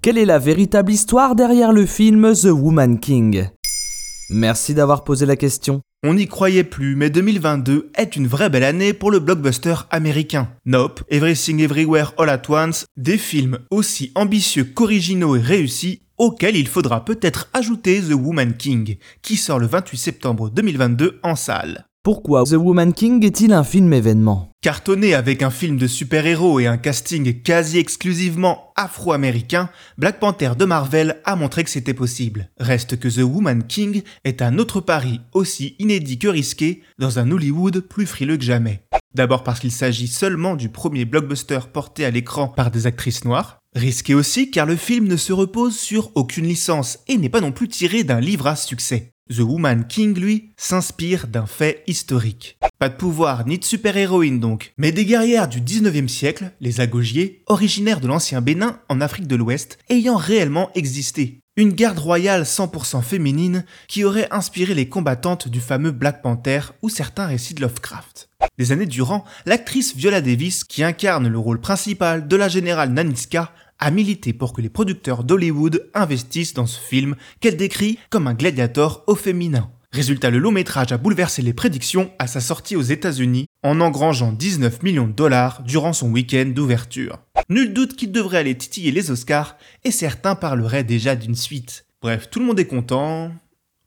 Quelle est la véritable histoire derrière le film The Woman King? Merci d'avoir posé la question. On n'y croyait plus, mais 2022 est une vraie belle année pour le blockbuster américain. Nope, Everything Everywhere All at Once, des films aussi ambitieux qu'originaux et réussis, auxquels il faudra peut-être ajouter The Woman King, qui sort le 28 septembre 2022 en salle. Pourquoi The Woman King est-il un film événement? Cartonné avec un film de super-héros et un casting quasi exclusivement afro-américain, Black Panther de Marvel a montré que c'était possible. Reste que The Woman King est un autre pari aussi inédit que risqué dans un Hollywood plus frileux que jamais. D'abord parce qu'il s'agit seulement du premier blockbuster porté à l'écran par des actrices noires. Risqué aussi car le film ne se repose sur aucune licence et n'est pas non plus tiré d'un livre à succès. The Woman King, lui, s'inspire d'un fait historique. Pas de pouvoir ni de super-héroïne donc, mais des guerrières du 19e siècle, les Agogiers, originaires de l'ancien Bénin en Afrique de l'Ouest, ayant réellement existé. Une garde royale 100% féminine qui aurait inspiré les combattantes du fameux Black Panther ou certains récits de Lovecraft. Des années durant, l'actrice Viola Davis, qui incarne le rôle principal de la générale Naniska, a milité pour que les producteurs d'Hollywood investissent dans ce film qu'elle décrit comme un gladiator au féminin. Résultat, le long métrage a bouleversé les prédictions à sa sortie aux États-Unis en engrangeant 19 millions de dollars durant son week-end d'ouverture. Nul doute qu'il devrait aller titiller les Oscars et certains parleraient déjà d'une suite. Bref, tout le monde est content,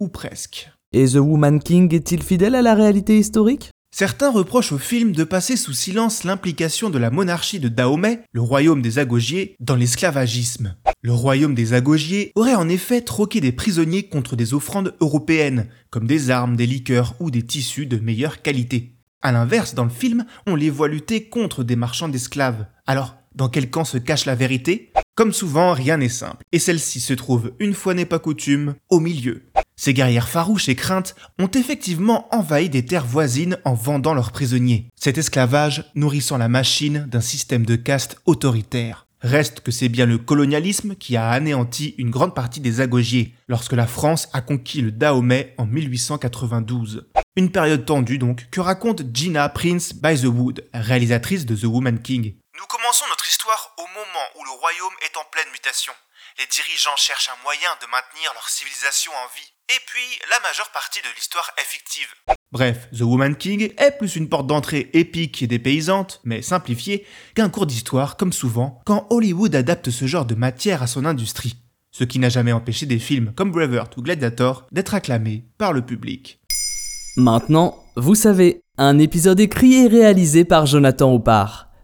ou presque. Et The Woman King est-il fidèle à la réalité historique? Certains reprochent au film de passer sous silence l'implication de la monarchie de Dahomey, le royaume des Agogiers, dans l'esclavagisme. Le royaume des Agogiers aurait en effet troqué des prisonniers contre des offrandes européennes, comme des armes, des liqueurs ou des tissus de meilleure qualité. A l'inverse, dans le film, on les voit lutter contre des marchands d'esclaves. Alors, dans quel camp se cache la vérité? Comme souvent, rien n'est simple, et celle-ci se trouve, une fois n'est pas coutume, au milieu. Ces guerrières farouches et craintes ont effectivement envahi des terres voisines en vendant leurs prisonniers, cet esclavage nourrissant la machine d'un système de caste autoritaire. Reste que c'est bien le colonialisme qui a anéanti une grande partie des Agogiers lorsque la France a conquis le Dahomey en 1892. Une période tendue donc que raconte Gina Prince by the Wood, réalisatrice de The Woman King. Nous commençons notre histoire au moment où le royaume est en pleine mutation. Les dirigeants cherchent un moyen de maintenir leur civilisation en vie. Et puis, la majeure partie de l'histoire est fictive. Bref, The Woman King est plus une porte d'entrée épique et dépaysante, mais simplifiée, qu'un cours d'histoire, comme souvent, quand Hollywood adapte ce genre de matière à son industrie. Ce qui n'a jamais empêché des films comme Braveheart ou Gladiator d'être acclamés par le public. Maintenant, vous savez, un épisode écrit et réalisé par Jonathan Oppard.